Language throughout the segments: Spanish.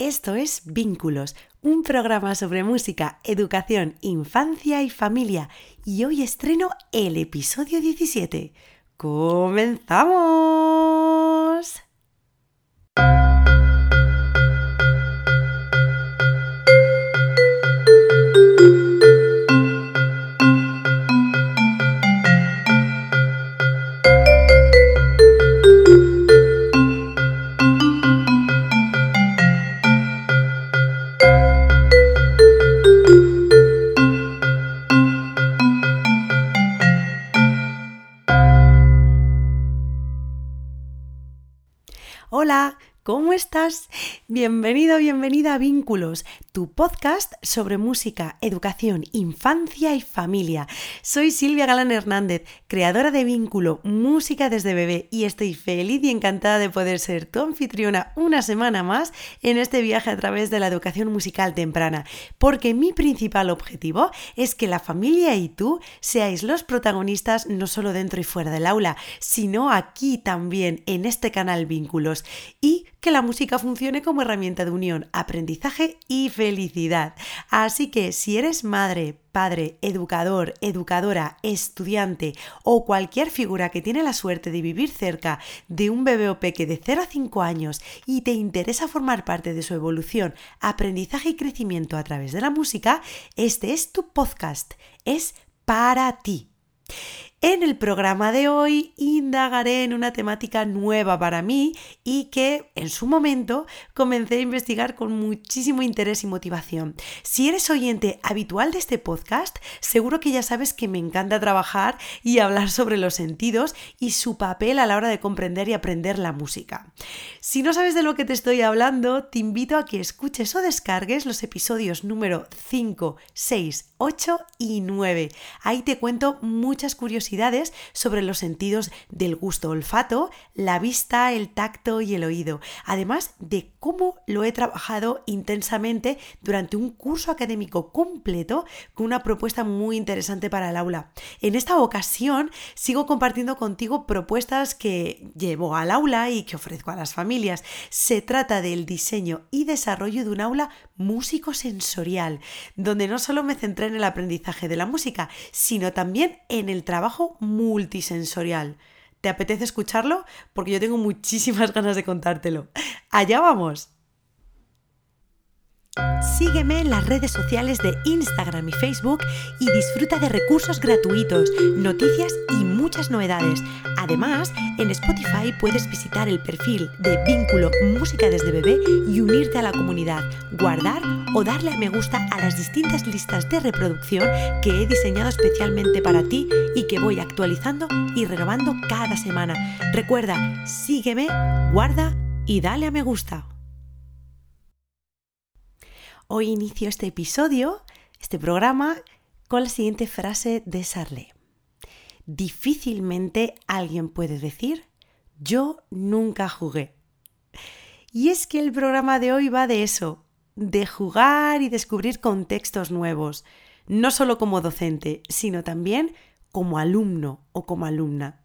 Esto es Vínculos, un programa sobre música, educación, infancia y familia. Y hoy estreno el episodio 17. ¡Comenzamos! Hola, ¿cómo estás? Bienvenido, bienvenida a Vínculos, tu podcast sobre música, educación, infancia y familia. Soy Silvia Galán Hernández, creadora de Vínculo, Música desde bebé, y estoy feliz y encantada de poder ser tu anfitriona una semana más en este viaje a través de la educación musical temprana, porque mi principal objetivo es que la familia y tú seáis los protagonistas no solo dentro y fuera del aula, sino aquí también en este canal Vínculos y que la música funcione como herramienta de unión, aprendizaje y felicidad. Así que si eres madre, padre, educador, educadora, estudiante o cualquier figura que tiene la suerte de vivir cerca de un bebé o peque de 0 a 5 años y te interesa formar parte de su evolución, aprendizaje y crecimiento a través de la música, este es tu podcast. Es para ti. En el programa de hoy indagaré en una temática nueva para mí y que en su momento comencé a investigar con muchísimo interés y motivación. Si eres oyente habitual de este podcast, seguro que ya sabes que me encanta trabajar y hablar sobre los sentidos y su papel a la hora de comprender y aprender la música. Si no sabes de lo que te estoy hablando, te invito a que escuches o descargues los episodios número 5, 6, 8 y 9. Ahí te cuento muchas curiosidades sobre los sentidos del gusto olfato, la vista, el tacto y el oído, además de cómo lo he trabajado intensamente durante un curso académico completo con una propuesta muy interesante para el aula. En esta ocasión sigo compartiendo contigo propuestas que llevo al aula y que ofrezco a las familias. Se trata del diseño y desarrollo de un aula músico sensorial, donde no solo me centré en el aprendizaje de la música, sino también en el trabajo multisensorial. ¿Te apetece escucharlo? Porque yo tengo muchísimas ganas de contártelo. ¡Allá vamos! Sígueme en las redes sociales de Instagram y Facebook y disfruta de recursos gratuitos, noticias y muchas novedades. Además, en Spotify puedes visitar el perfil de Vínculo Música desde Bebé y unirte a la comunidad, guardar o darle a me gusta a las distintas listas de reproducción que he diseñado especialmente para ti y que voy actualizando y renovando cada semana. Recuerda, sígueme, guarda y dale a me gusta. Hoy inicio este episodio, este programa, con la siguiente frase de Sarle. Difícilmente alguien puede decir, yo nunca jugué. Y es que el programa de hoy va de eso, de jugar y descubrir contextos nuevos, no solo como docente, sino también como alumno o como alumna,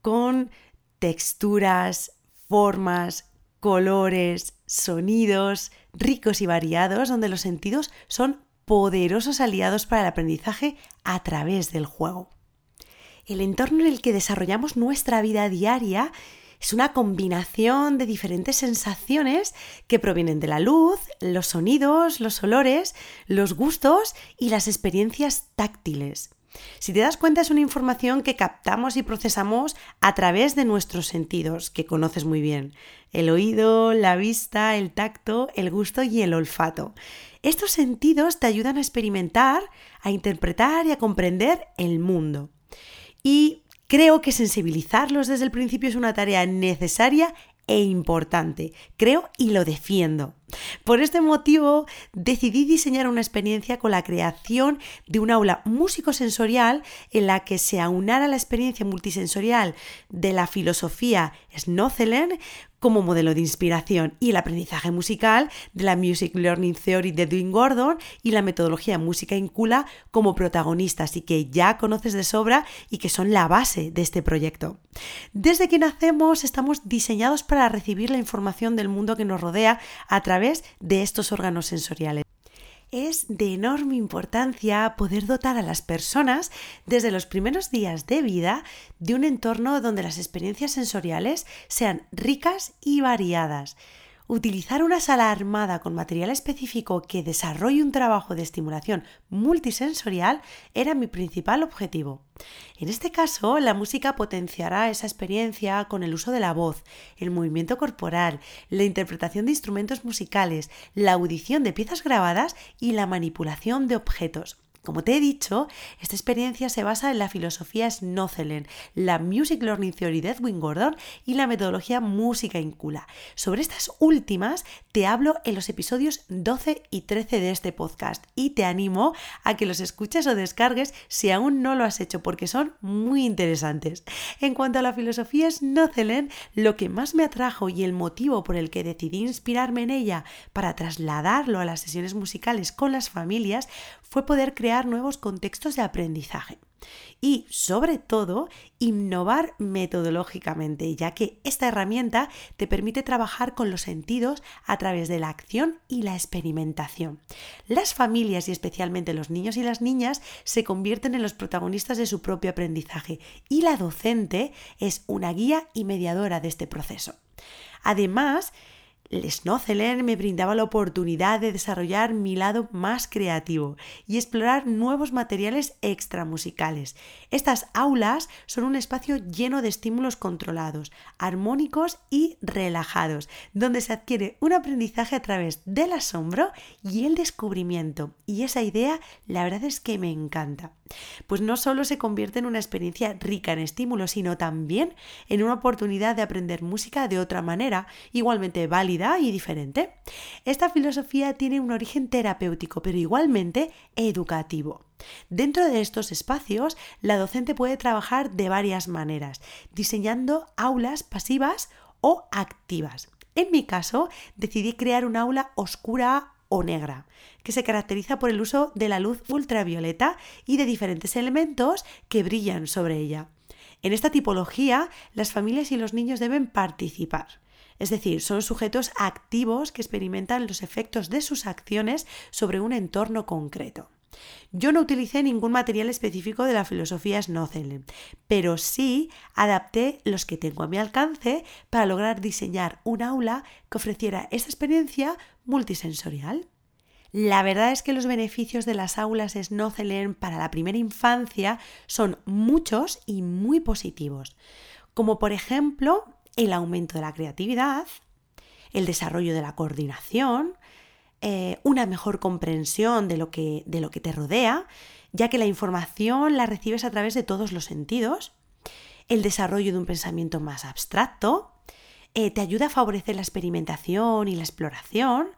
con texturas, formas, colores, sonidos ricos y variados donde los sentidos son poderosos aliados para el aprendizaje a través del juego. El entorno en el que desarrollamos nuestra vida diaria es una combinación de diferentes sensaciones que provienen de la luz, los sonidos, los olores, los gustos y las experiencias táctiles. Si te das cuenta es una información que captamos y procesamos a través de nuestros sentidos, que conoces muy bien. El oído, la vista, el tacto, el gusto y el olfato. Estos sentidos te ayudan a experimentar, a interpretar y a comprender el mundo. Y creo que sensibilizarlos desde el principio es una tarea necesaria e importante. Creo y lo defiendo. Por este motivo decidí diseñar una experiencia con la creación de un aula músico-sensorial en la que se aunara la experiencia multisensorial de la filosofía Snothelen como modelo de inspiración y el aprendizaje musical de la Music Learning Theory de Edwin Gordon y la metodología música incula como protagonistas y que ya conoces de sobra y que son la base de este proyecto. Desde que nacemos estamos diseñados para recibir la información del mundo que nos rodea a través de estos órganos sensoriales es de enorme importancia poder dotar a las personas desde los primeros días de vida de un entorno donde las experiencias sensoriales sean ricas y variadas. Utilizar una sala armada con material específico que desarrolle un trabajo de estimulación multisensorial era mi principal objetivo. En este caso, la música potenciará esa experiencia con el uso de la voz, el movimiento corporal, la interpretación de instrumentos musicales, la audición de piezas grabadas y la manipulación de objetos. Como te he dicho, esta experiencia se basa en la filosofía Snothelen, la Music Learning Theory de Edwin Gordon y la metodología Música Incula. Sobre estas últimas te hablo en los episodios 12 y 13 de este podcast y te animo a que los escuches o descargues si aún no lo has hecho porque son muy interesantes. En cuanto a la filosofía Snothelen, lo que más me atrajo y el motivo por el que decidí inspirarme en ella para trasladarlo a las sesiones musicales con las familias fue poder crear nuevos contextos de aprendizaje y, sobre todo, innovar metodológicamente, ya que esta herramienta te permite trabajar con los sentidos a través de la acción y la experimentación. Las familias y especialmente los niños y las niñas se convierten en los protagonistas de su propio aprendizaje y la docente es una guía y mediadora de este proceso. Además, el Snothelen me brindaba la oportunidad de desarrollar mi lado más creativo y explorar nuevos materiales extramusicales. Estas aulas son un espacio lleno de estímulos controlados, armónicos y relajados, donde se adquiere un aprendizaje a través del asombro y el descubrimiento. Y esa idea, la verdad es que me encanta. Pues no solo se convierte en una experiencia rica en estímulos, sino también en una oportunidad de aprender música de otra manera, igualmente válida y diferente. Esta filosofía tiene un origen terapéutico, pero igualmente educativo. Dentro de estos espacios, la docente puede trabajar de varias maneras, diseñando aulas pasivas o activas. En mi caso, decidí crear un aula oscura o negra, que se caracteriza por el uso de la luz ultravioleta y de diferentes elementos que brillan sobre ella. En esta tipología, las familias y los niños deben participar. Es decir, son sujetos activos que experimentan los efectos de sus acciones sobre un entorno concreto. Yo no utilicé ningún material específico de la filosofía Snothelen, pero sí adapté los que tengo a mi alcance para lograr diseñar un aula que ofreciera esta experiencia multisensorial. La verdad es que los beneficios de las aulas Snothelen para la primera infancia son muchos y muy positivos, como por ejemplo el aumento de la creatividad, el desarrollo de la coordinación, eh, una mejor comprensión de lo, que, de lo que te rodea, ya que la información la recibes a través de todos los sentidos, el desarrollo de un pensamiento más abstracto, eh, te ayuda a favorecer la experimentación y la exploración,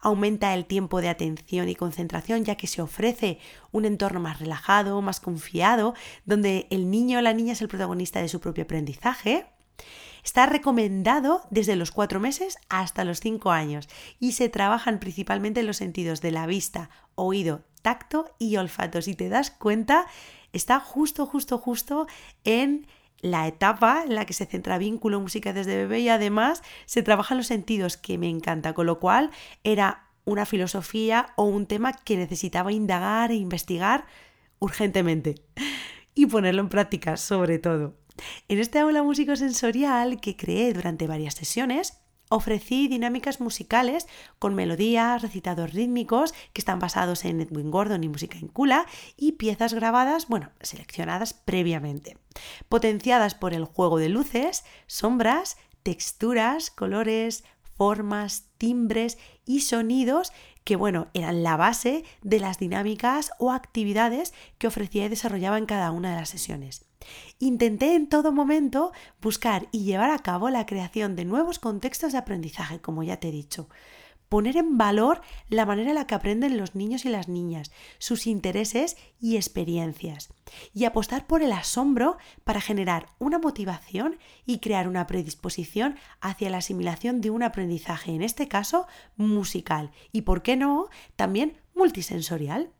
aumenta el tiempo de atención y concentración ya que se ofrece un entorno más relajado, más confiado, donde el niño o la niña es el protagonista de su propio aprendizaje, Está recomendado desde los cuatro meses hasta los cinco años y se trabajan principalmente en los sentidos de la vista, oído, tacto y olfato. Si te das cuenta, está justo, justo, justo en la etapa en la que se centra vínculo música desde bebé y además se trabajan los sentidos que me encanta, con lo cual era una filosofía o un tema que necesitaba indagar e investigar urgentemente y ponerlo en práctica sobre todo. En este aula músico-sensorial que creé durante varias sesiones, ofrecí dinámicas musicales con melodías, recitados rítmicos que están basados en Edwin Gordon y música incula y piezas grabadas, bueno, seleccionadas previamente, potenciadas por el juego de luces, sombras, texturas, colores, formas, timbres y sonidos que, bueno, eran la base de las dinámicas o actividades que ofrecía y desarrollaba en cada una de las sesiones. Intenté en todo momento buscar y llevar a cabo la creación de nuevos contextos de aprendizaje, como ya te he dicho. Poner en valor la manera en la que aprenden los niños y las niñas, sus intereses y experiencias, y apostar por el asombro para generar una motivación y crear una predisposición hacia la asimilación de un aprendizaje, en este caso musical, y por qué no, también multisensorial.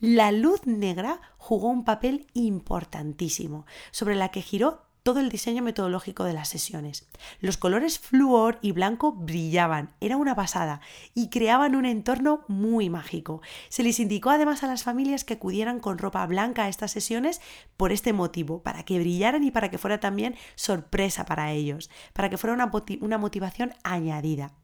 La luz negra jugó un papel importantísimo, sobre la que giró todo el diseño metodológico de las sesiones. Los colores flúor y blanco brillaban, era una pasada, y creaban un entorno muy mágico. Se les indicó además a las familias que acudieran con ropa blanca a estas sesiones por este motivo, para que brillaran y para que fuera también sorpresa para ellos, para que fuera una, una motivación añadida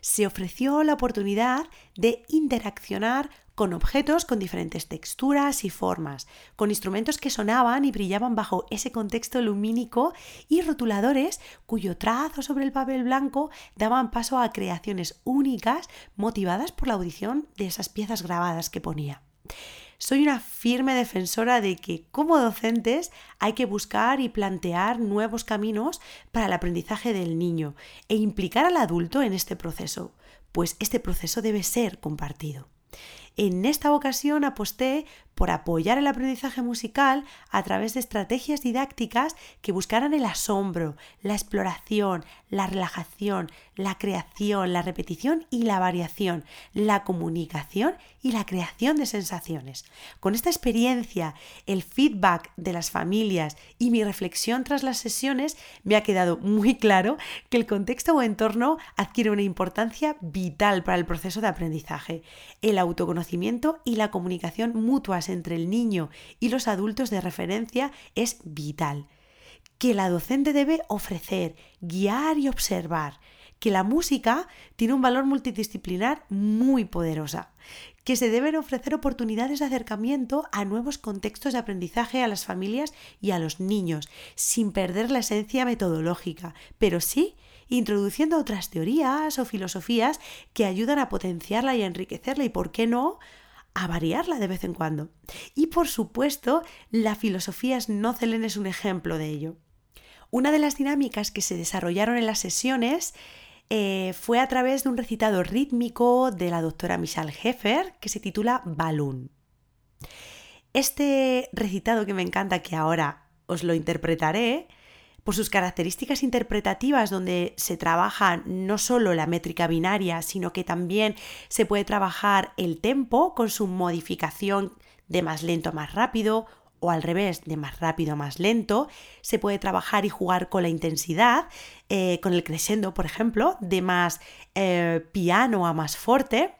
se ofreció la oportunidad de interaccionar con objetos con diferentes texturas y formas, con instrumentos que sonaban y brillaban bajo ese contexto lumínico y rotuladores cuyo trazo sobre el papel blanco daban paso a creaciones únicas motivadas por la audición de esas piezas grabadas que ponía. Soy una firme defensora de que como docentes hay que buscar y plantear nuevos caminos para el aprendizaje del niño e implicar al adulto en este proceso, pues este proceso debe ser compartido. En esta ocasión aposté por apoyar el aprendizaje musical a través de estrategias didácticas que buscaran el asombro, la exploración, la relajación, la creación, la repetición y la variación, la comunicación y la creación de sensaciones. Con esta experiencia, el feedback de las familias y mi reflexión tras las sesiones, me ha quedado muy claro que el contexto o entorno adquiere una importancia vital para el proceso de aprendizaje. El autoconocimiento y la comunicación mutuas entre el niño y los adultos de referencia es vital que la docente debe ofrecer, guiar y observar, que la música tiene un valor multidisciplinar muy poderosa, que se deben ofrecer oportunidades de acercamiento a nuevos contextos de aprendizaje a las familias y a los niños, sin perder la esencia metodológica, pero sí introduciendo otras teorías o filosofías que ayudan a potenciarla y a enriquecerla y, ¿por qué no?, a variarla de vez en cuando. Y por supuesto, la filosofía Snozelen es un ejemplo de ello. Una de las dinámicas que se desarrollaron en las sesiones eh, fue a través de un recitado rítmico de la doctora Michelle Heffer que se titula Balloon. Este recitado que me encanta, que ahora os lo interpretaré, por sus características interpretativas donde se trabaja no solo la métrica binaria, sino que también se puede trabajar el tempo con su modificación de más lento a más rápido o al revés, de más rápido a más lento. Se puede trabajar y jugar con la intensidad, eh, con el crescendo, por ejemplo, de más eh, piano a más fuerte.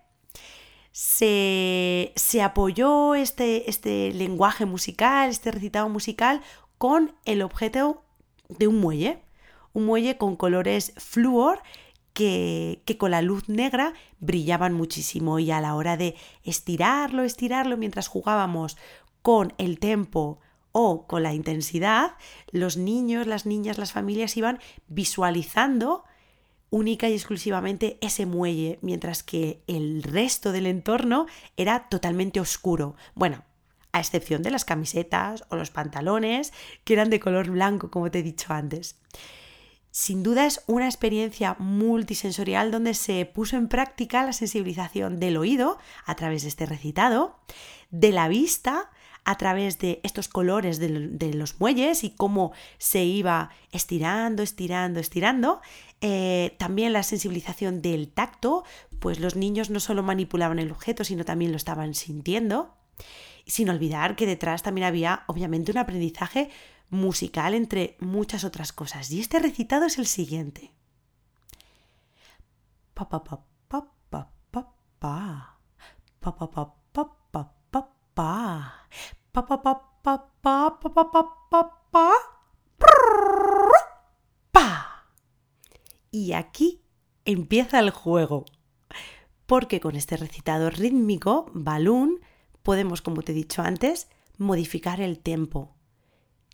Se, apoyó este, este lenguaje musical, este recitado musical, con el objeto de un muelle. Un muelle con colores flúor que, que, con la luz negra brillaban muchísimo y a la hora de estirarlo, estirarlo mientras jugábamos con el tempo o con la intensidad, los niños, las niñas, las familias iban visualizando única y exclusivamente ese muelle, mientras que el resto del entorno era totalmente oscuro. Bueno, a excepción de las camisetas o los pantalones, que eran de color blanco, como te he dicho antes. Sin duda es una experiencia multisensorial donde se puso en práctica la sensibilización del oído a través de este recitado, de la vista a través de estos colores de, los muelles y cómo se iba estirando, estirando, estirando. Eh, también la sensibilización del tacto, pues los niños no solo manipulaban el objeto, sino también lo estaban sintiendo. Sin olvidar que detrás también había, obviamente, un aprendizaje musical entre muchas otras cosas. Y este recitado es el siguiente. Pa pa pa pa pa pa pa pa pa pa Pa, pa pa pa pa pa pa Pa. pa pa, prrr, pa. Y aquí empieza el juego. Porque con este recitado rítmico, balloon, podemos, como te he dicho antes, modificar el tempo,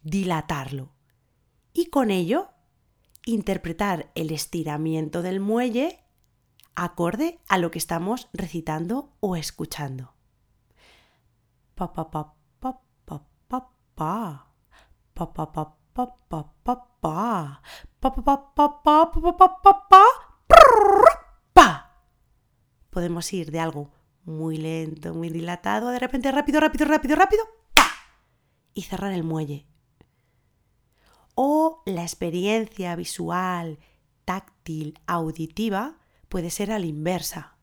dilatarlo. Y con ello, interpretar el estiramiento del muelle acorde a lo que estamos recitando o escuchando pa pa pa pa pa pa pa pa pa pa pa pa pa pa pa pa pa pa podemos ir de algo muy lento, muy dilatado, de repente rápido, rápido, rápido, rápido, ¡pa! y cerrar el muelle. O la experiencia visual, táctil, auditiva puede ser a la inversa.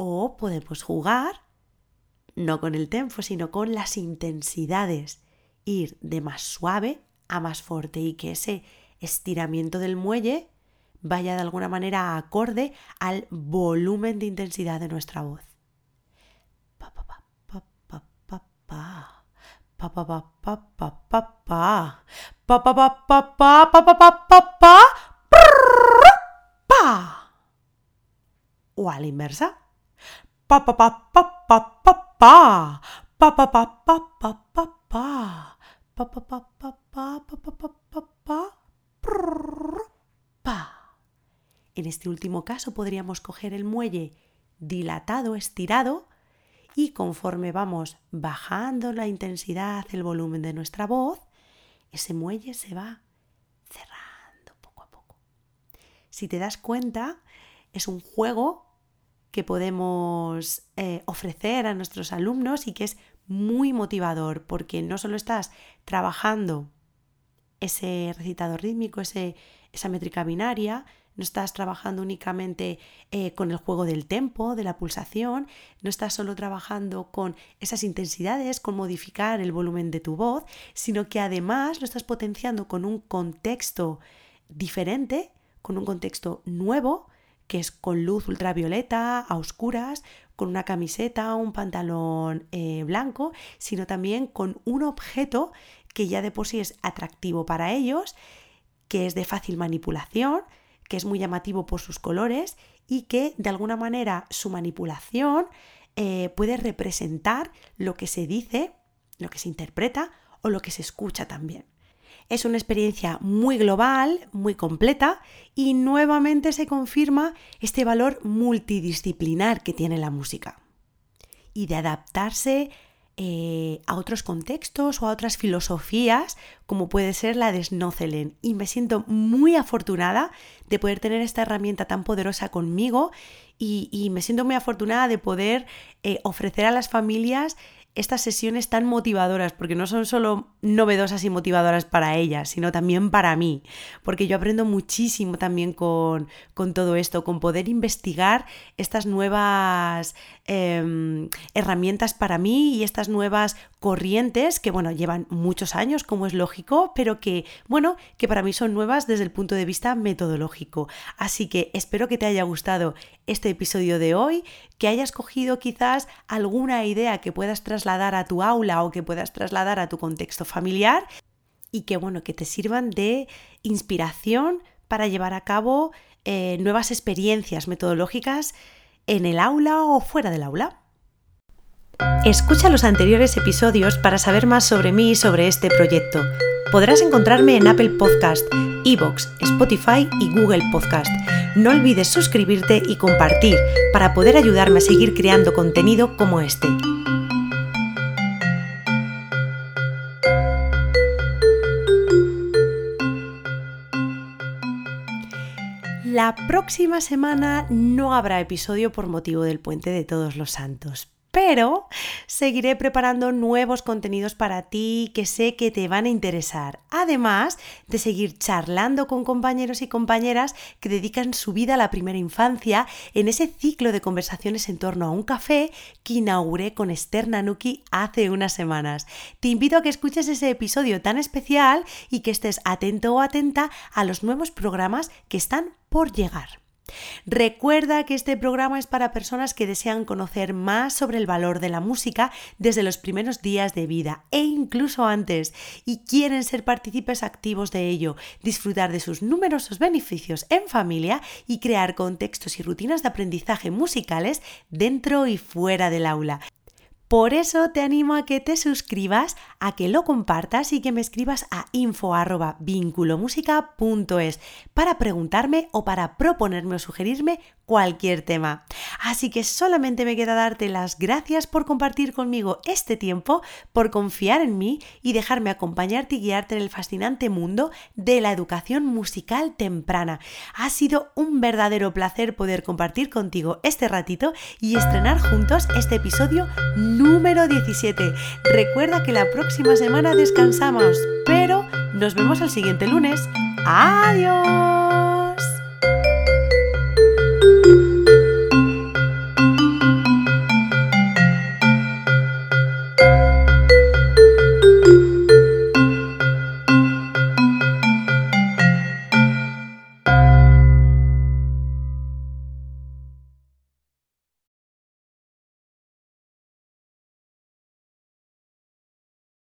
O podemos jugar no con el tempo, sino con las intensidades. Ir de más suave a más fuerte y que ese estiramiento del muelle vaya de alguna manera acorde al volumen de intensidad de nuestra voz. Pa pa pa pa pa pa pa pa pa pa pa pa pa pa o a la inversa pa pa pa pa pa pa pa pa En este último caso podríamos coger el muelle dilatado, estirado, y conforme vamos bajando la intensidad, el volumen de nuestra voz, ese muelle se va cerrando poco a poco. Si te das cuenta, es un juego que podemos eh, ofrecer a nuestros alumnos y que es muy motivador porque no solo estás trabajando ese recitado rítmico, ese, esa métrica binaria, no estás trabajando únicamente eh, con el juego del tempo, de la pulsación, no estás solo trabajando con esas intensidades, con modificar el volumen de tu voz, sino que además lo estás potenciando con un contexto diferente, con un contexto nuevo, que es con luz ultravioleta, a oscuras, con una camiseta, un pantalón eh, blanco, sino también con un objeto que ya de por sí es atractivo para ellos, que es de fácil manipulación, que es muy llamativo por sus colores y que de alguna manera su manipulación eh, puede representar lo que se dice, lo que se interpreta o lo que se escucha también. Es una experiencia muy global, muy completa y nuevamente se confirma este valor multidisciplinar que tiene la música y de adaptarse eh, a otros contextos o a otras filosofías, como puede ser la de Snozelen. Y me siento muy afortunada de poder tener esta herramienta tan poderosa conmigo y, me siento muy afortunada de poder eh, ofrecer a las familias estas sesiones tan motivadoras, porque no son solo novedosas y motivadoras para ellas, sino también para mí, porque yo aprendo muchísimo también con, con todo esto, con poder investigar estas nuevas Em, herramientas para mí y estas nuevas corrientes que, bueno, llevan muchos años, como es lógico, pero que, bueno, que para mí son nuevas desde el punto de vista metodológico. Así que espero que te haya gustado este episodio de hoy, que hayas cogido quizás alguna idea que puedas a tu aula o que puedas trasladar a tu contexto familiar y que, bueno, que te sirvan de inspiración para llevar a cabo eh, nuevas experiencias metodológicas en el aula o fuera del aula. Escucha los anteriores episodios para saber más sobre mí y sobre este proyecto. Podrás encontrarme en Apple Podcast, Evox, Spotify y Google Podcast. No olvides suscribirte y compartir para poder ayudarme a seguir creando contenido como este. La próxima semana no habrá episodio por motivo del puente de todos los santos, pero seguiré preparando nuevos contenidos para ti que sé que te van a interesar, además de seguir charlando con compañeros y compañeras que dedican su vida a la primera infancia en ese ciclo de conversaciones en torno a un café que inauguré con Esther Nanuki hace unas semanas. Te invito a que escuches ese episodio tan especial y que estés atento o atenta a los nuevos programas que están por llegar. Recuerda que este programa es para personas que desean conocer más sobre el valor de la música desde los primeros días de vida e incluso antes y quieren ser partícipes activos de ello, disfrutar de sus numerosos beneficios en familia y crear contextos y rutinas de aprendizaje musicales dentro y fuera del aula. Por eso te animo a que te suscribas, a que lo compartas y que me escribas a info@vinculomusica.es para preguntarme o para proponerme o sugerirme cualquier tema. Así que solamente me queda darte las gracias por compartir conmigo este tiempo, por confiar en mí y dejarme acompañarte y guiarte en el fascinante mundo de la educación musical temprana. Ha sido un verdadero placer poder compartir contigo este ratito y estrenar juntos este episodio número 17. Recuerda que la próxima semana descansamos, pero nos vemos el siguiente lunes. ¡Adiós!